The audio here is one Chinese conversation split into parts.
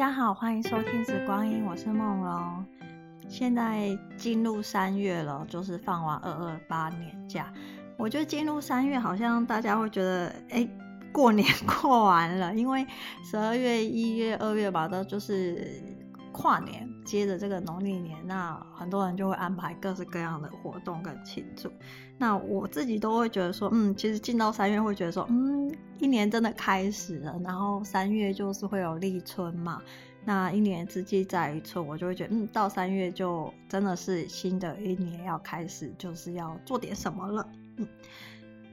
大家好，欢迎收听《时光音》，我是梦龙。现在进入三月了，就是放完二二八年假。我觉得进入三月，好像大家会觉得，哎，过年过完了，因为十二月、一月、二月吧，都就是跨年，接着这个农历年，那很多人就会安排各式各样的活动跟庆祝。那我自己都会觉得说，嗯，其实进到三月会觉得说，嗯。一年真的开始了，然后三月就是会有立春嘛。那一年之计在于春，我就会觉得，嗯，到三月就真的是新的一年要开始，就是要做点什么了。嗯，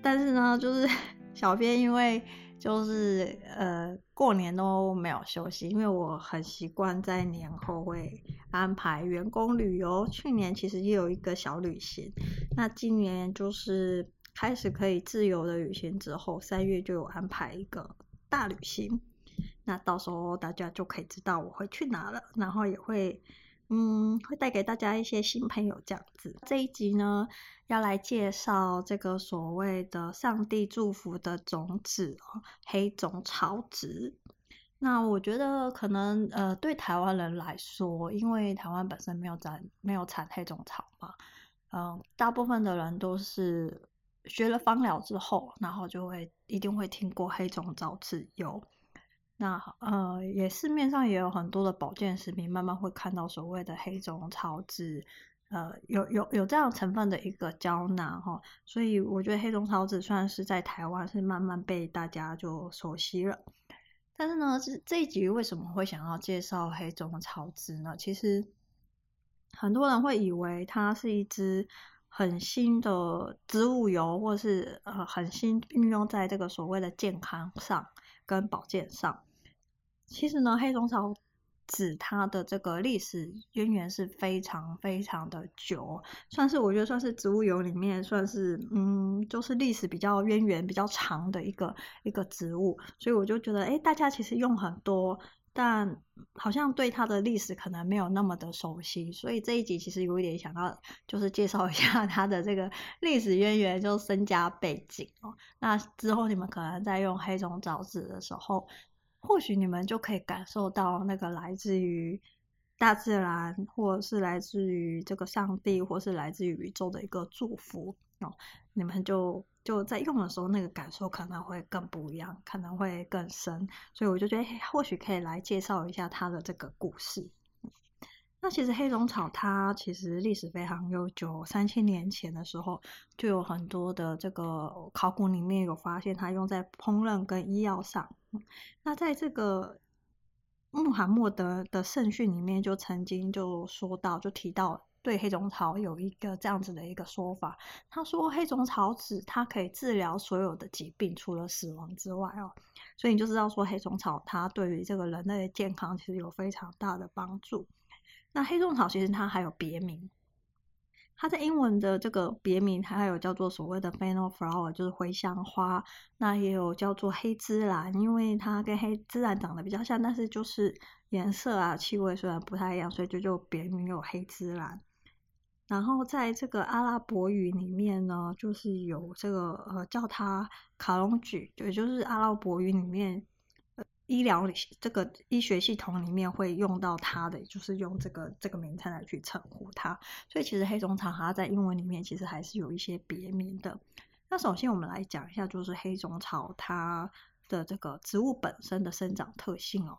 但是呢，就是 小编因为就是呃过年都没有休息，因为我很习惯在年后会安排员工旅游。去年其实也有一个小旅行，那今年就是。开始可以自由的旅行之后，三月就有安排一个大旅行，那到时候大家就可以知道我会去哪了，然后也会，嗯，会带给大家一些新朋友这样子。这一集呢，要来介绍这个所谓的上帝祝福的种子哦，黑种草籽。那我觉得可能呃，对台湾人来说，因为台湾本身没有产没有产黑种草嘛，嗯、大部分的人都是。学了芳疗之后，然后就会一定会听过黑种草籽油。那呃，也市面上也有很多的保健食品，慢慢会看到所谓的黑种草籽，呃，有有有这样成分的一个胶囊哈。所以我觉得黑种草籽算是在台湾是慢慢被大家就熟悉了。但是呢，这这一集为什么会想要介绍黑种草籽呢？其实很多人会以为它是一支。很新的植物油，或是呃很新运用在这个所谓的健康上跟保健上。其实呢，黑种草籽它的这个历史渊源是非常非常的久，算是我觉得算是植物油里面算是嗯，就是历史比较渊源比较长的一个一个植物。所以我就觉得，哎，大家其实用很多。但好像对它的历史可能没有那么的熟悉，所以这一集其实有一点想要就是介绍一下 它的这个历史渊源，就身家背景哦。那之后你们可能在用黑种草籽的时候，或许你们就可以感受到那个来自于大自然，或者是来自于这个上帝，或是来自于宇宙的一个祝福哦。你们就。就在用的时候，那个感受可能会更不一样，可能会更深，所以我就觉得或许可以来介绍一下它的这个故事。那其实黑种草它其实历史非常悠久，三千年前的时候就有很多的这个考古里面有发现它用在烹饪跟医药上。那在这个穆罕默德的圣训里面就曾经就说到，就提到。对黑种草有一个这样子的一个说法，他说黑种草籽它可以治疗所有的疾病，除了死亡之外哦，所以你就知道说黑种草它对于这个人类的健康其实有非常大的帮助。那黑种草其实它还有别名，它在英文的这个别名它还有叫做所谓的 fennel flower，就是茴香花，那也有叫做黑芝兰，因为它跟黑芝兰长得比较像，但是就是颜色啊、气味虽然不太一样，所以就就别名有黑芝兰。然后在这个阿拉伯语里面呢，就是有这个呃叫它卡龙菊，也就是阿拉伯语里面医疗这个医学系统里面会用到它的，就是用这个这个名称来去称呼它。所以其实黑种草它在英文里面其实还是有一些别名的。那首先我们来讲一下，就是黑种草它的这个植物本身的生长特性哦。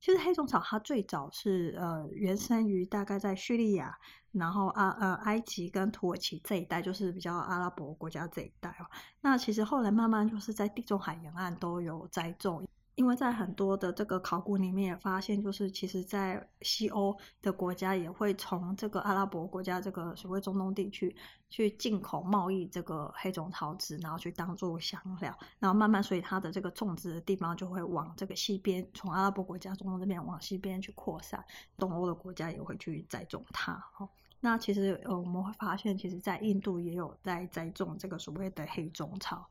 其实黑种草它最早是呃原生于大概在叙利亚，然后啊呃埃及跟土耳其这一带，就是比较阿拉伯国家这一带哦。那其实后来慢慢就是在地中海沿岸都有栽种。因为在很多的这个考古里面也发现，就是其实，在西欧的国家也会从这个阿拉伯国家这个所谓中东地区去进口贸易这个黑种草籽，然后去当做香料，然后慢慢所以它的这个种植的地方就会往这个西边，从阿拉伯国家中东这边往西边去扩散，东欧的国家也会去栽种它。那其实呃我们会发现，其实在印度也有在栽种这个所谓的黑种草。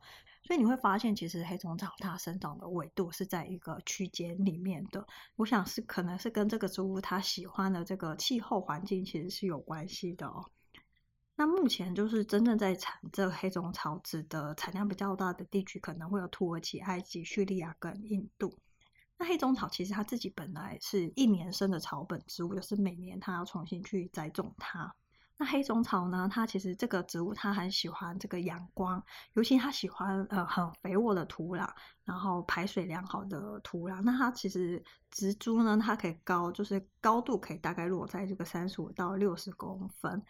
所以你会发现，其实黑种草它生长的纬度是在一个区间里面的。我想是可能是跟这个植物它喜欢的这个气候环境其实是有关系的哦。那目前就是真正在产这个黑种草籽的产量比较大的地区，可能会有土耳其、埃及、叙利亚跟印度。那黑种草其实它自己本来是一年生的草本植物，就是每年它要重新去栽种它。那黑种草呢，它其实这个植物它很喜欢这个阳光，尤其它喜欢呃很肥沃的土壤，然后排水良好的土壤。那它其实植株呢，它可以高，就是高度可以大概落在这个三十五到六十公分。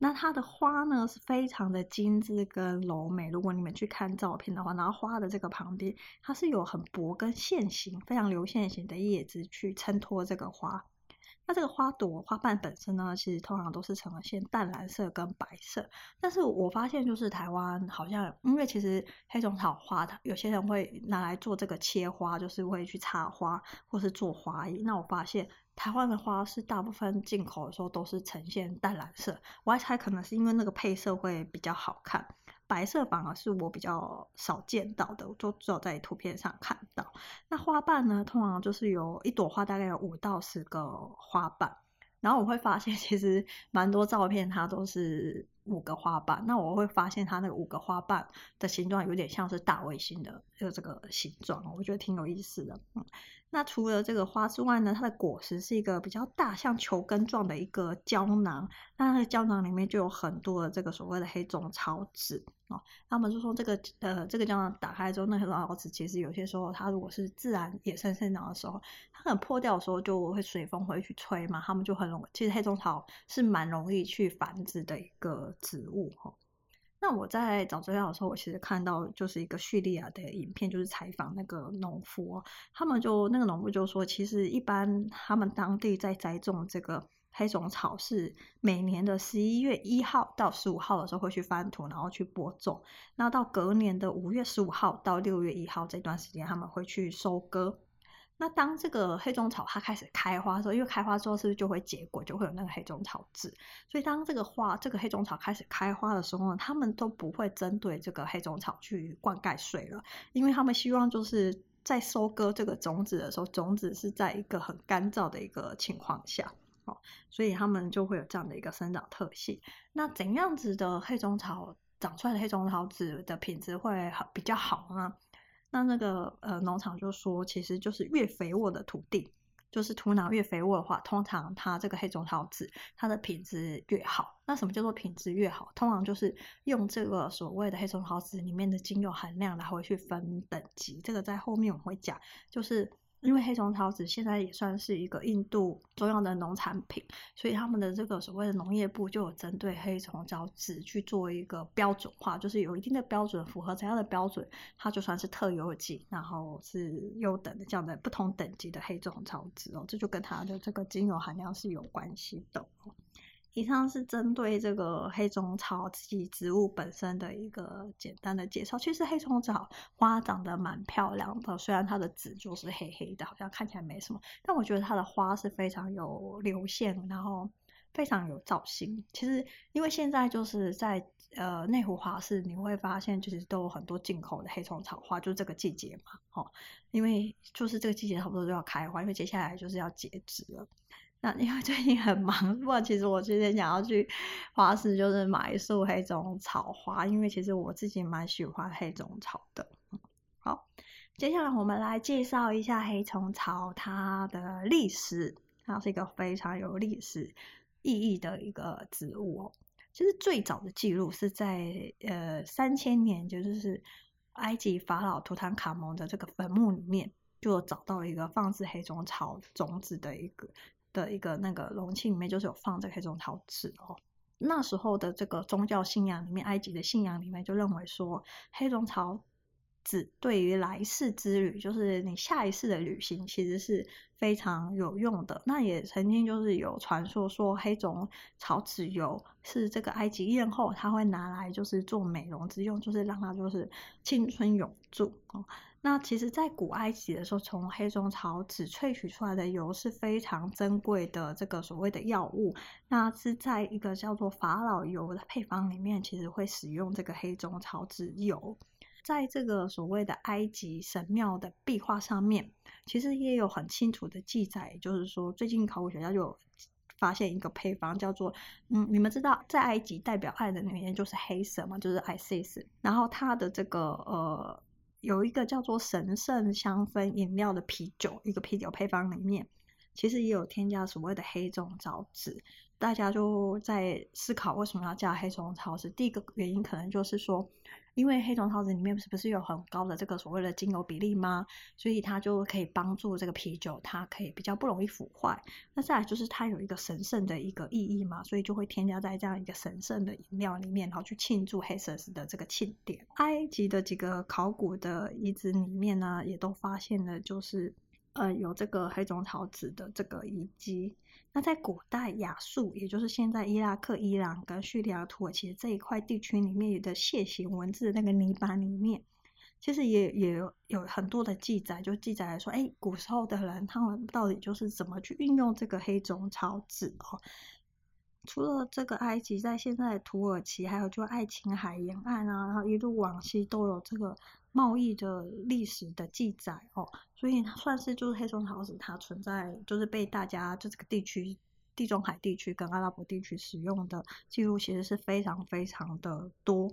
那它的花呢是非常的精致跟柔美。如果你们去看照片的话，然后花的这个旁边，它是有很薄跟线型、非常流线型的叶子去衬托这个花。那这个花朵花瓣本身呢，其实通常都是呈现淡蓝色跟白色。但是我发现就是台湾好像，因为其实黑种草花，它有些人会拿来做这个切花，就是会去插花或是做花艺。那我发现。台湾的花是大部分进口的时候都是呈现淡蓝色，我还猜可能是因为那个配色会比较好看，白色反而是我比较少见到的，就只有在图片上看到。那花瓣呢，通常就是有一朵花大概有五到十个花瓣，然后我会发现 其实蛮多照片它都是五个花瓣，那我会发现它那五个花瓣的形状有点像是大卫星的就这个形状，我觉得挺有意思的，嗯。那除了这个花之外呢，它的果实是一个比较大，像球根状的一个胶囊。那它胶囊里面就有很多的这个所谓的黑种草籽哦。他们就说这个呃，这个胶囊打开之后，那黑种草籽其实有些时候它如果是自然野生生长的时候，它可能破掉的时候就会随风会去吹嘛，它们就很容易。其实黑种草是蛮容易去繁殖的一个植物哈。那我在找资料的时候，我其实看到就是一个叙利亚的影片，就是采访那个农夫，他们就那个农夫就说，其实一般他们当地在栽种这个黑种草是每年的十一月一号到十五号的时候会去翻土，然后去播种，那到隔年的五月十五号到六月一号这段时间他们会去收割。那当这个黑种草它开始开花的时候，因为开花之后是不是就会结果，就会有那个黑种草籽？所以当这个花，这个黑种草开始开花的时候呢，他们都不会针对这个黑种草去灌溉水了，因为他们希望就是在收割这个种子的时候，种子是在一个很干燥的一个情况下，哦，所以他们就会有这样的一个生长特性。那怎样子的黑种草长出来的黑种草籽的品质会好比较好呢？那那个呃农场就说，其实就是越肥沃的土地，就是土壤越肥沃的话，通常它这个黑种桃子它的品质越好。那什么叫做品质越好？通常就是用这个所谓的黑种桃子里面的精油含量来回去分等级。这个在后面我们会讲，就是。因为黑虫草籽现在也算是一个印度重要的农产品，所以他们的这个所谓的农业部就有针对黑虫草籽去做一个标准化，就是有一定的标准，符合怎样的标准，它就算是特优级，然后是优等的这样的不同等级的黑种草籽哦，这就跟它的这个精油含量是有关系的。以上是针对这个黑种草自己植物本身的一个简单的介绍。其实黑种草花长得蛮漂亮的，虽然它的籽就是黑黑的，好像看起来没什么，但我觉得它的花是非常有流线，然后非常有造型。其实因为现在就是在呃内湖花市，你会发现其实都有很多进口的黑种草花，就是这个季节嘛，哦，因为就是这个季节差不多就要开花，因为接下来就是要截止了。那因为最近很忙，不过其实我今天想要去花市，就是买一束黑种草花，因为其实我自己蛮喜欢黑种草的。好，接下来我们来介绍一下黑种草它的历史，它是一个非常有历史意义的一个植物哦。其实最早的记录是在呃三千年，就是埃及法老图坦卡蒙的这个坟墓里面，就找到一个放置黑种草种子的一个。的一个那个容器里面就是有放这个黑种草籽哦。那时候的这个宗教信仰里面，埃及的信仰里面就认为说，黑种草籽对于来世之旅，就是你下一世的旅行，其实是非常有用的。那也曾经就是有传说说，黑种草籽油是这个埃及艳后她会拿来就是做美容之用，就是让它就是青春永驻哦。那其实，在古埃及的时候，从黑种草籽萃取出来的油是非常珍贵的，这个所谓的药物。那是在一个叫做法老油的配方里面，其实会使用这个黑种草籽油。在这个所谓的埃及神庙的壁画上面，其实也有很清楚的记载，就是说，最近考古学家就发现一个配方，叫做嗯，你们知道，在埃及代表爱的女人就是黑色嘛，就是 Isis，然后它的这个呃。有一个叫做神圣香氛饮料的啤酒，一个啤酒配方里面，其实也有添加所谓的黑种草籽。大家就在思考为什么要加黑松草籽？第一个原因可能就是说，因为黑种草籽里面是不是有很高的这个所谓的精油比例吗？所以它就可以帮助这个啤酒，它可以比较不容易腐坏。那再来就是它有一个神圣的一个意义嘛，所以就会添加在这样一个神圣的饮料里面，然后去庆祝黑色的这个庆典。埃及的几个考古的遗址里面呢，也都发现了就是呃有这个黑种草籽的这个遗迹。那在古代亚述，也就是现在伊拉克、伊朗跟叙利亚、土耳其这一块地区里面的楔形文字那个泥板里面，其实也也有有很多的记载，就记载来说，哎，古时候的人他们到底就是怎么去运用这个黑种草籽哦。除了这个埃及，在现在土耳其，还有就爱琴海沿岸啊，然后一路往西都有这个。贸易的历史的记载哦，所以算是就是黑松桃子，它存在就是被大家就这个地区地中海地区跟阿拉伯地区使用的记录，其实是非常非常的多。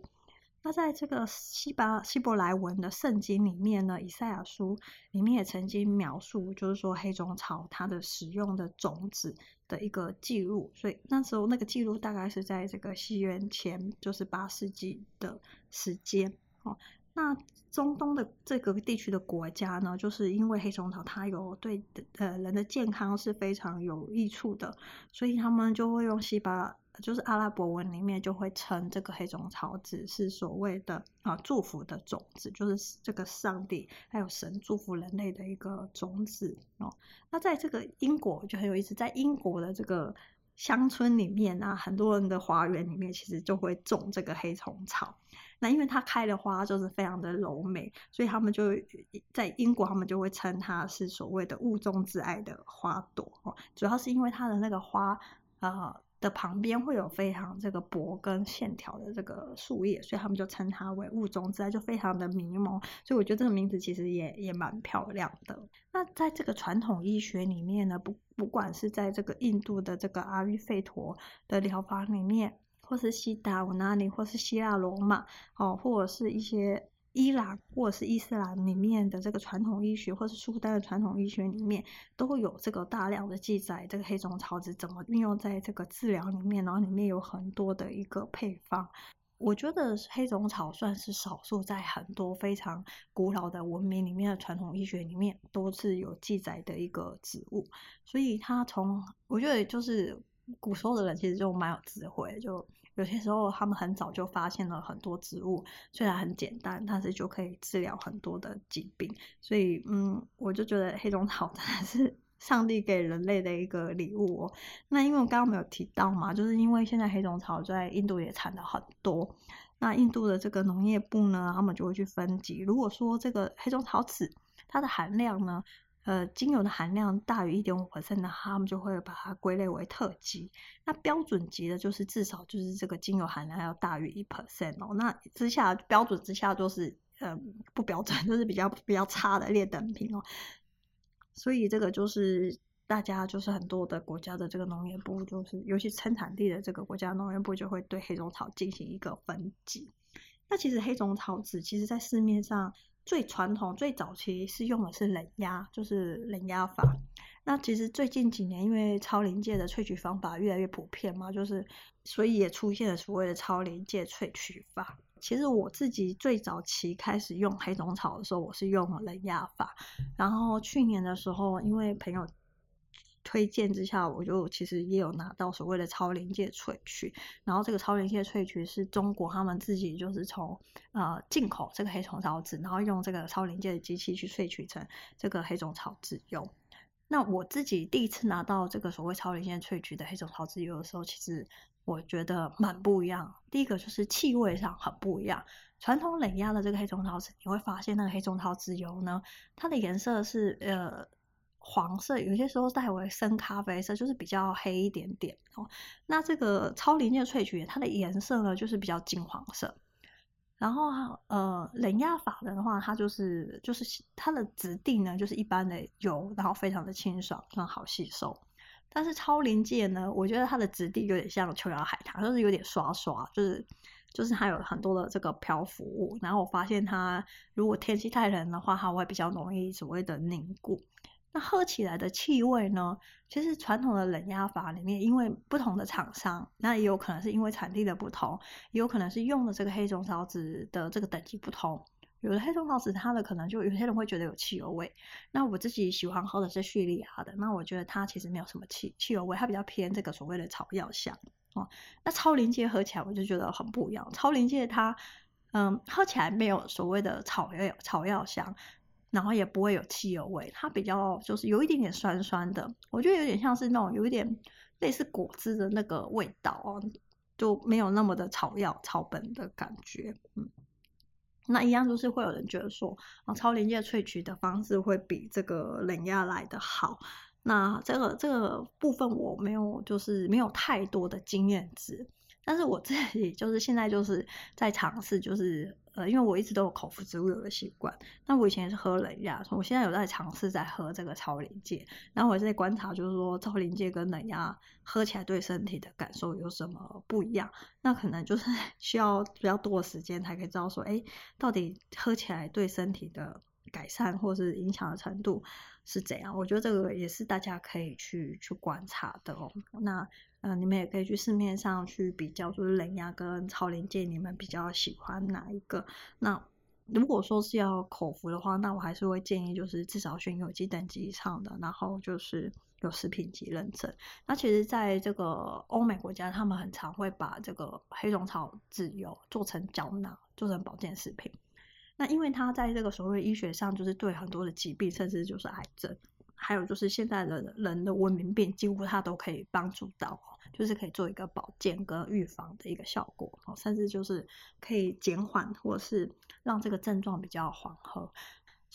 那在这个希伯希伯来文的圣经里面呢，以赛亚书里面也曾经描述，就是说黑种草它的使用的种子的一个记录。所以那时候那个记录大概是在这个西元前就是八世纪的时间哦。那中东的这个地区的国家呢，就是因为黑种草它有对呃人的健康是非常有益处的，所以他们就会用希巴，就是阿拉伯文里面就会称这个黑种草籽是所谓的啊祝福的种子，就是这个上帝还有神祝福人类的一个种子哦。那在这个英国就很有意思，在英国的这个乡村里面啊，很多人的花园里面其实就会种这个黑虫草。那因为它开的花就是非常的柔美，所以他们就在英国，他们就会称它是所谓的物中之爱的花朵哦。主要是因为它的那个花呃的旁边会有非常这个薄跟线条的这个树叶，所以他们就称它为雾中之爱，就非常的迷蒙。所以我觉得这个名字其实也也蛮漂亮的。那在这个传统医学里面呢，不不管是在这个印度的这个阿育吠陀的疗法里面。或是西达我那里，或是希腊罗马，哦，或者是一些伊朗或者是伊斯兰里面的这个传统医学，或是苏丹的传统医学里面，都会有这个大量的记载，这个黑种草籽怎么运用在这个治疗里面，然后里面有很多的一个配方。我觉得黑种草算是少数在很多非常古老的文明里面的传统医学里面都是有记载的一个植物，所以它从我觉得就是。古时候的人其实就蛮有智慧，就有些时候他们很早就发现了很多植物，虽然很简单，但是就可以治疗很多的疾病。所以，嗯，我就觉得黑种草 真的是上帝给人类的一个礼物哦。那因为我刚刚没有提到嘛，就是因为现在黑种草在印度也产的很多，那印度的这个农业部呢，他们就会去分级。如果说这个黑种草籽它的含量呢，呃，精油的含量大于一点五%的，他们就会把它归类为特级。那标准级的，就是至少就是这个精油含量要大于一%哦。那之下标准之下就是呃不标准，就是比较比较差的劣等品哦。所以这个就是大家就是很多的国家的这个农业部，就是尤其生产地的这个国家农业部就会对黑种草进行一个分级。那其实黑种草籽，其实在市面上。最传统、最早期是用的是冷压，就是冷压法。那其实最近几年，因为超临界的萃取方法越来越普遍嘛，就是所以也出现了所谓的超临界萃取法。其实我自己最早期开始用黑种草的时候，我是用冷压法。然后去年的时候，因为朋友。推荐之下，我就其实也有拿到所谓的超临界萃取，然后这个超临界萃取是中国他们自己就是从呃进口这个黑种草籽，然后用这个超临界的机器去萃取成这个黑种草籽油。那我自己第一次拿到这个所谓超临界萃取的黑种草籽油的时候，其实我觉得蛮不一样。第一个就是气味上很不一样，传统冷压的这个黑种草籽，你会发现那个黑种草籽油呢，它的颜色是呃。黄色，有些时候带为深咖啡色，就是比较黑一点点哦。那这个超临界萃取，它的颜色呢，就是比较金黄色。然后呃，冷压法的话，它就是就是它的质地呢，就是一般的油，然后非常的清爽，很好吸收。但是超临界呢，我觉得它的质地有点像琼瑶海棠，就是有点刷刷，就是就是它有很多的这个漂浮物。然后我发现它如果天气太冷的话，它会比较容易所谓的凝固。那喝起来的气味呢？其实传统的冷压法里面，因为不同的厂商，那也有可能是因为产地的不同，也有可能是用的这个黑松草籽的这个等级不同。有的黑松草籽，它的可能就有些人会觉得有汽油味。那我自己喜欢喝的是叙利亚的，那我觉得它其实没有什么汽汽油味，它比较偏这个所谓的草药香哦。那超临界喝起来我就觉得很不一样，超临界它嗯喝起来没有所谓的草药草药香。然后也不会有汽油味，它比较就是有一点点酸酸的，我觉得有点像是那种有一点类似果汁的那个味道哦，就没有那么的草药草本的感觉。嗯，那一样就是会有人觉得说，啊，超临界萃取的方式会比这个冷压来的好。那这个这个部分我没有，就是没有太多的经验值。但是我自己就是现在就是在尝试，就是呃，因为我一直都有口服植物油的习惯。那我以前是喝冷压，我现在有在尝试在喝这个超临界。然后我在观察，就是说超临界跟冷压喝起来对身体的感受有什么不一样？那可能就是 需要比较多的时间才可以知道说，哎，到底喝起来对身体的改善或是影响的程度是怎样？我觉得这个也是大家可以去去观察的哦。那。嗯、呃，你们也可以去市面上去比较，就是冷压跟超临界，你们比较喜欢哪一个？那如果说是要口服的话，那我还是会建议就是至少选有机等级以上的，然后就是有食品级认证。那其实在这个欧美国家，他们很常会把这个黑种草籽油做成胶囊，做成保健食品。那因为它在这个所谓医学上，就是对很多的疾病，甚至就是癌症。还有就是现在的人的文明病，几乎它都可以帮助到，就是可以做一个保健跟预防的一个效果哦，甚至就是可以减缓或者是让这个症状比较缓和。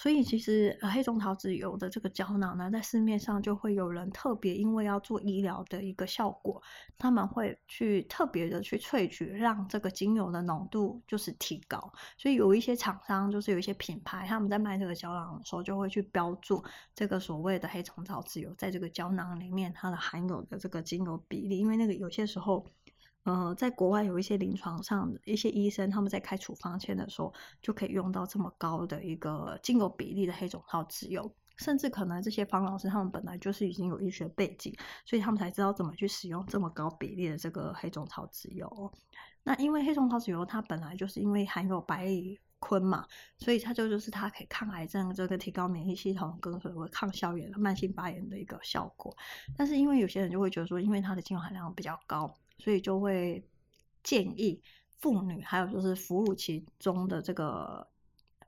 所以其实黑种草籽油的这个胶囊呢，在市面上就会有人特别因为要做医疗的一个效果，他们会去特别的去萃取，让这个精油的浓度就是提高。所以有一些厂商，就是有一些品牌，他们在卖这个胶囊的时候，就会去标注这个所谓的黑种草籽油在这个胶囊里面它的含有的这个精油比例，因为那个有些时候。呃，在国外有一些临床上一些医生，他们在开处方签的时候，就可以用到这么高的一个精油比例的黑种草籽油，甚至可能这些方老师他们本来就是已经有医学背景，所以他们才知道怎么去使用这么高比例的这个黑种草籽油。那因为黑种草籽油它本来就是因为含有百里坤嘛，所以它就就是它可以抗癌症，这个提高免疫系统，跟所谓抗消炎、慢性发炎的一个效果。但是因为有些人就会觉得说，因为它的精油含量比较高。所以就会建议妇女，还有就是哺乳期中的这个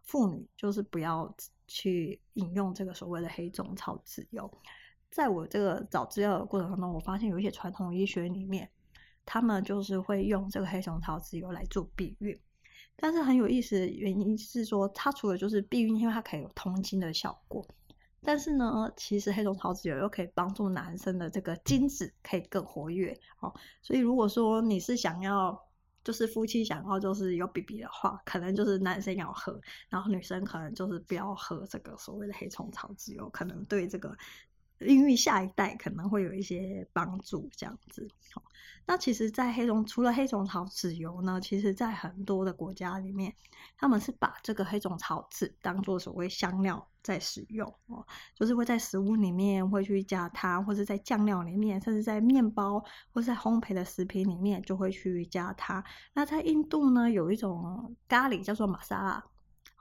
妇女，就是不要去饮用这个所谓的黑种草籽油。在我这个找资料的过程当中，我发现有一些传统医学里面，他们就是会用这个黑种草籽油来做避孕。但是很有意思的原因是说，它除了就是避孕，因为它可以有通经的效果。但是呢，其实黑种草籽油又可以帮助男生的这个精子可以更活跃哦。所以如果说你是想要，就是夫妻想要就是有 BB 的话，可能就是男生要喝，然后女生可能就是不要喝这个所谓的黑虫草籽油，可能对这个。孕育下一代可能会有一些帮助，这样子。那其实，在黑种除了黑种草籽油呢，其实在很多的国家里面，他们是把这个黑种草籽当做所谓香料在使用哦，就是会在食物里面会去加它，或者在酱料里面，甚至在面包或者在烘焙的食品里面就会去加它。那在印度呢，有一种咖喱叫做玛莎拉。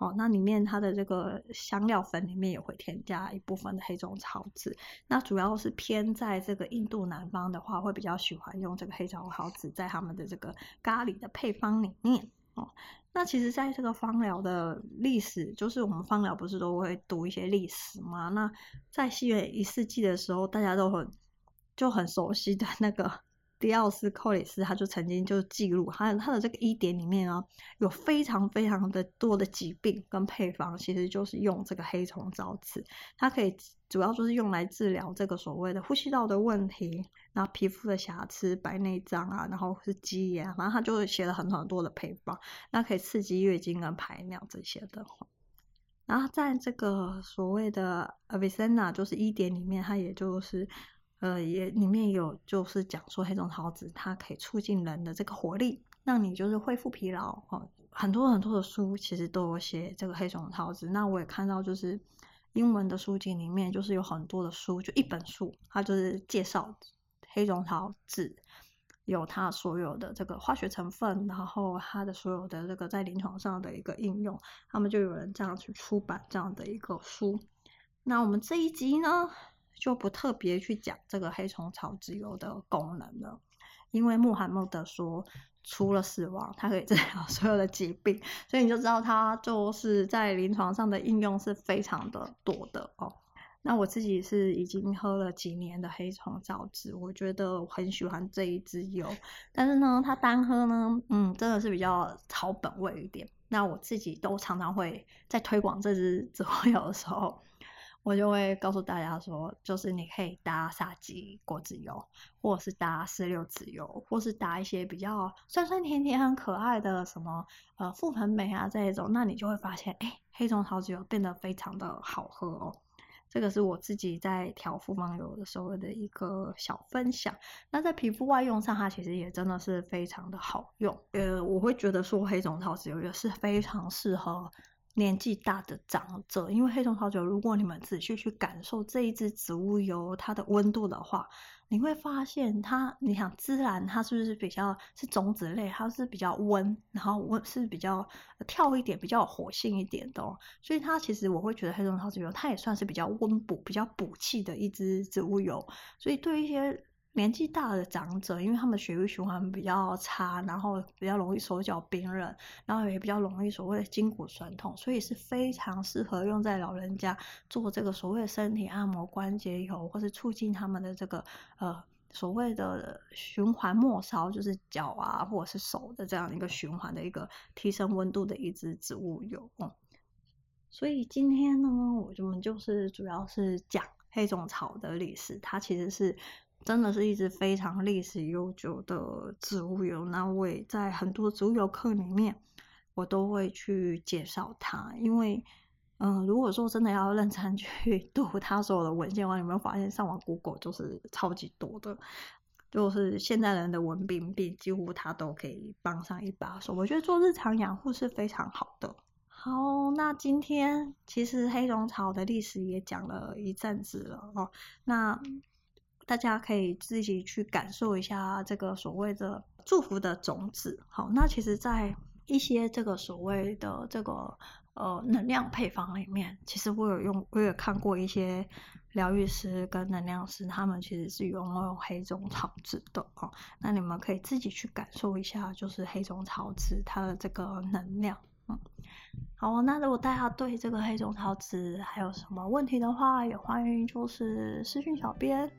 哦，那里面它的这个香料粉里面也会添加一部分的黑种草籽。那主要是偏在这个印度南方的话，会比较喜欢用这个黑种草籽在他们的这个咖喱的配方里面。哦，那其实在这个芳疗的历史，就是我们芳疗不是都会读一些历史吗？那在西元一世纪的时候，大家都很就很熟悉的那个。迪奥斯·寇里斯，他就曾经就记录，他他的这个医典里面啊，有非常非常的多的疾病跟配方，其实就是用这个黑种草籽，它可以主要就是用来治疗这个所谓的呼吸道的问题，然后皮肤的瑕疵、白内障啊，然后是鸡眼，反正他就写了很很多的配方，那可以刺激月经跟排尿这些的，然后在这个所谓的 Avicenna 就是医典里面，它也就是。呃，也里面有就是讲说黑种桃子它可以促进人的这个活力，让你就是恢复疲劳哦。很多很多的书其实都有写这个黑种桃子，那我也看到就是英文的书籍里面就是有很多的书，就一本书它就是介绍黑种桃子。有它所有的这个化学成分，然后它的所有的这个在临床上的一个应用，他们就有人这样去出版这样的一个书。那我们这一集呢，就不特别去讲这个黑虫草籽油的功能了，因为穆罕默德说，除了死亡，它可以治疗 所有的疾病，所以你就知道它就是在临床上的应用是非常的多的哦。那我自己是已经喝了几年的黑虫草籽，我觉得我很喜欢这一支油，但是呢，它单喝呢，嗯，真的是比较草本味一点。那我自己都常常会在推广这支植物油的时候，我就会告诉大家说，就是你可以搭沙棘果籽油，或者是搭石榴籽油，或是搭一些比较酸酸甜甜很可爱的什么呃覆盆莓啊这一种，那你就会发现，哎，黑虫草籽油变得非常的好喝哦。这个是我自己在调复方油的时候的一个小分享。那在皮肤外用上，它其实也真的是非常的好用。呃，我会觉得说黑种草籽油也是非常适合年纪大的长者，因为黑松草酒，如果你们仔细去感受这一支植物油它的温度的话，你会发现它，你想孜然它是不是比较是种子类？它是比较温，然后温是比较跳一点，比较有活性一点的。所以它其实我会觉得黑松草籽油它也算是比较温补、比较补气的一支植物油。所以对一些年纪大的长者，因为他们血液循环比较差，然后比较容易手脚冰冷，然后也比较容易所谓的筋骨酸痛，所以是非常适合用在老人家做这个所谓的身体按摩、关节油，或是促进他们的这个呃所谓的循环末梢，就是脚啊或者是手的这样一个循环的一个提升温度的一支植物油。嗯，所以今天呢，我们就是主要是讲黑种草的历史，它其实是。真的是一支非常历史悠久的植物油，那我也在很多植物油课里面，我都会去介绍它。因为，嗯、如果说真的要认真去 读它所有的文献的话，你有没有发现上网 Google 就是超级多的，就是现代人的文病病，几乎它都可以帮上一把手。我觉得做日常养护是非常好的。好，那今天其实黑种草的历史也讲了一阵子了哦，那。大家可以自己去感受一下这个所谓的祝福的种子。好，那其实，在一些这个所谓的这个呃能量配方里面，其实我有用，我有看过一些疗愈师跟能量师，他们其实是用用黑种草籽的哦。那你们可以自己去感受一下，就是黑种草籽它的这个能量。嗯，好，那如果大家对这个黑种草籽还有什么问题的话，也欢迎就是私讯小编。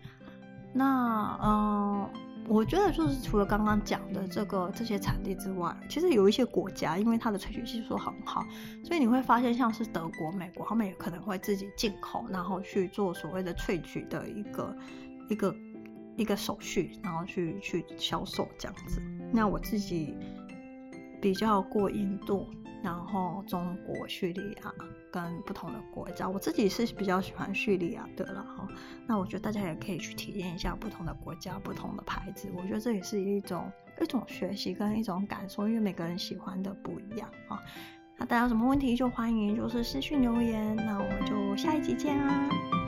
那嗯，我觉得就是除了刚刚讲的这个这些产地之外，其实有一些国家，因为它的萃取技术很好，所以你会发现像是德国、美国，他们也可能会自己进口，然后去做所谓的萃取的一个一个一个手续，然后去去销售这样子。那我自己比较过印度。然后中国、叙利亚跟不同的国家，我自己是比较喜欢叙利亚的啦。哈，那我觉得大家也可以去体验一下不同的国家、不同的牌子。我觉得这也是一种一种学习跟一种感受，因为每个人喜欢的不一样啊。那大家有什么问题就欢迎就是私信留言，那我们就下一集见啦。